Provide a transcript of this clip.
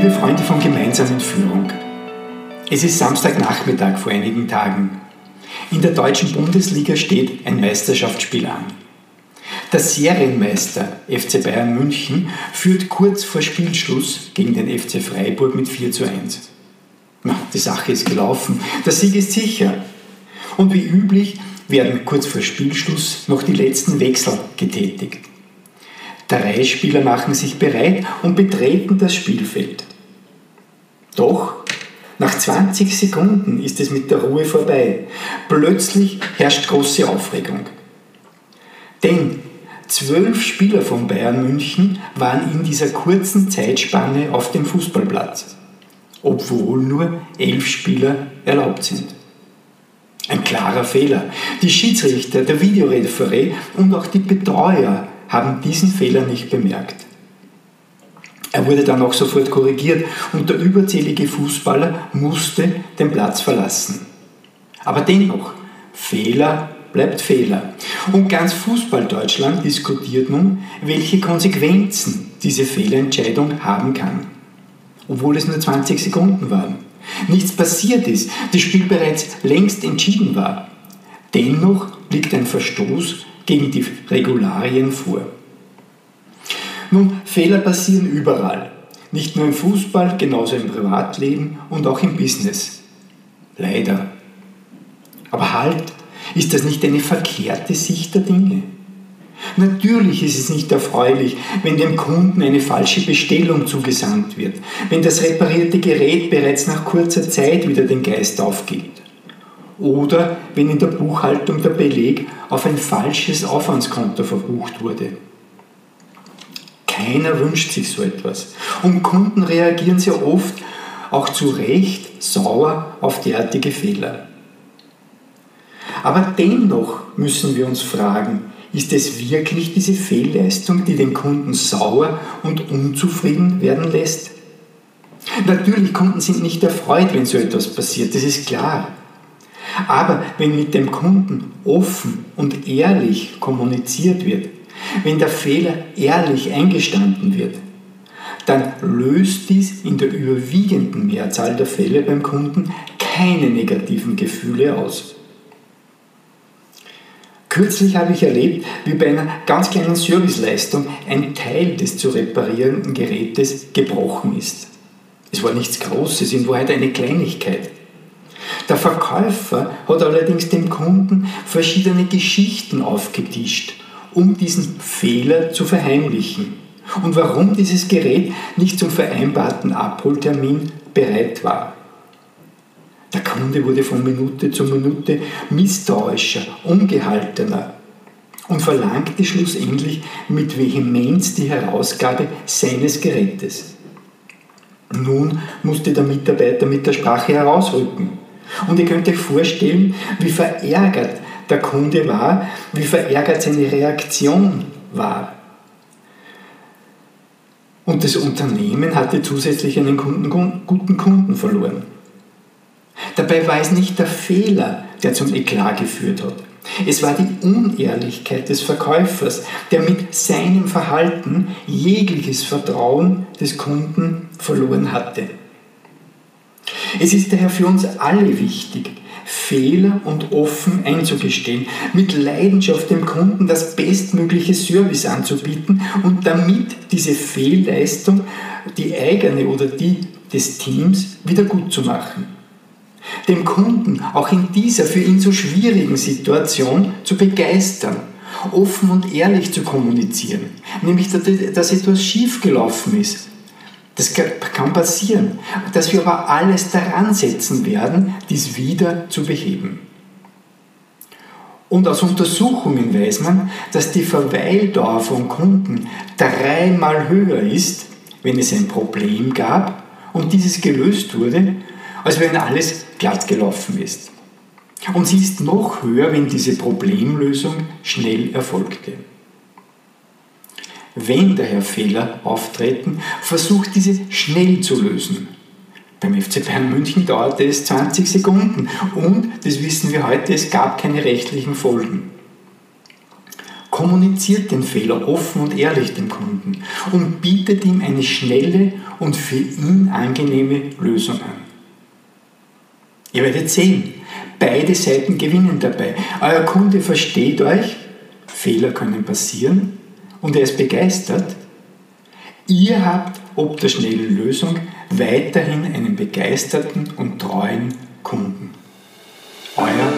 Liebe Freunde von gemeinsamen Führung, es ist Samstagnachmittag vor einigen Tagen. In der deutschen Bundesliga steht ein Meisterschaftsspiel an. Der Serienmeister FC Bayern München führt kurz vor Spielschluss gegen den FC Freiburg mit 4 zu 1. Na, die Sache ist gelaufen, der Sieg ist sicher. Und wie üblich werden kurz vor Spielschluss noch die letzten Wechsel getätigt. Drei Spieler machen sich bereit und betreten das Spielfeld. Doch nach 20 Sekunden ist es mit der Ruhe vorbei. Plötzlich herrscht große Aufregung. Denn zwölf Spieler von Bayern München waren in dieser kurzen Zeitspanne auf dem Fußballplatz, obwohl nur elf Spieler erlaubt sind. Ein klarer Fehler. Die Schiedsrichter, der Videoreferee und auch die Betreuer haben diesen Fehler nicht bemerkt. Er wurde dann auch sofort korrigiert und der überzählige Fußballer musste den Platz verlassen. Aber dennoch, Fehler bleibt Fehler. Und ganz Fußball-Deutschland diskutiert nun, welche Konsequenzen diese Fehlentscheidung haben kann. Obwohl es nur 20 Sekunden waren. Nichts passiert ist, das Spiel bereits längst entschieden war. Dennoch liegt ein Verstoß gegen die Regularien vor. Nun, Fehler passieren überall. Nicht nur im Fußball, genauso im Privatleben und auch im Business. Leider. Aber halt, ist das nicht eine verkehrte Sicht der Dinge? Natürlich ist es nicht erfreulich, wenn dem Kunden eine falsche Bestellung zugesandt wird, wenn das reparierte Gerät bereits nach kurzer Zeit wieder den Geist aufgibt. Oder wenn in der Buchhaltung der Beleg auf ein falsches Aufwandskonto verbucht wurde. Keiner wünscht sich so etwas. Und Kunden reagieren sehr oft auch zu Recht sauer auf derartige Fehler. Aber dennoch müssen wir uns fragen, ist es wirklich diese Fehlleistung, die den Kunden sauer und unzufrieden werden lässt? Natürlich, Kunden sind nicht erfreut, wenn so etwas passiert, das ist klar. Aber wenn mit dem Kunden offen und ehrlich kommuniziert wird, wenn der Fehler ehrlich eingestanden wird, dann löst dies in der überwiegenden Mehrzahl der Fälle beim Kunden keine negativen Gefühle aus. Kürzlich habe ich erlebt, wie bei einer ganz kleinen Serviceleistung ein Teil des zu reparierenden Gerätes gebrochen ist. Es war nichts Großes, in Wahrheit eine Kleinigkeit. Der Verkäufer hat allerdings dem Kunden verschiedene Geschichten aufgetischt, um diesen Fehler zu verheimlichen und warum dieses Gerät nicht zum vereinbarten Abholtermin bereit war. Der Kunde wurde von Minute zu Minute misstrauischer, ungehaltener und verlangte schlussendlich mit Vehemenz die Herausgabe seines Gerätes. Nun musste der Mitarbeiter mit der Sprache herausrücken. Und ihr könnt euch vorstellen, wie verärgert der Kunde war, wie verärgert seine Reaktion war. Und das Unternehmen hatte zusätzlich einen Kunden, guten Kunden verloren. Dabei war es nicht der Fehler, der zum Eklat geführt hat. Es war die Unehrlichkeit des Verkäufers, der mit seinem Verhalten jegliches Vertrauen des Kunden verloren hatte. Es ist daher für uns alle wichtig, Fehler und offen einzugestehen, mit Leidenschaft dem Kunden das bestmögliche Service anzubieten und damit diese Fehlleistung, die eigene oder die des Teams, wieder gut zu machen den Kunden auch in dieser für ihn so schwierigen Situation zu begeistern, offen und ehrlich zu kommunizieren, nämlich dass etwas schiefgelaufen ist. Das kann passieren, dass wir aber alles daran setzen werden, dies wieder zu beheben. Und aus Untersuchungen weiß man, dass die Verweildauer von Kunden dreimal höher ist, wenn es ein Problem gab und dieses gelöst wurde, als wenn alles glatt gelaufen ist. Und sie ist noch höher, wenn diese Problemlösung schnell erfolgte. Wenn daher Fehler auftreten, versucht diese schnell zu lösen. Beim FC Bayern München dauerte es 20 Sekunden und, das wissen wir heute, es gab keine rechtlichen Folgen. Kommuniziert den Fehler offen und ehrlich dem Kunden und bietet ihm eine schnelle und für ihn angenehme Lösung an. Ihr werdet sehen, beide Seiten gewinnen dabei. Euer Kunde versteht euch, Fehler können passieren und er ist begeistert. Ihr habt ob der schnellen Lösung weiterhin einen begeisterten und treuen Kunden. Euer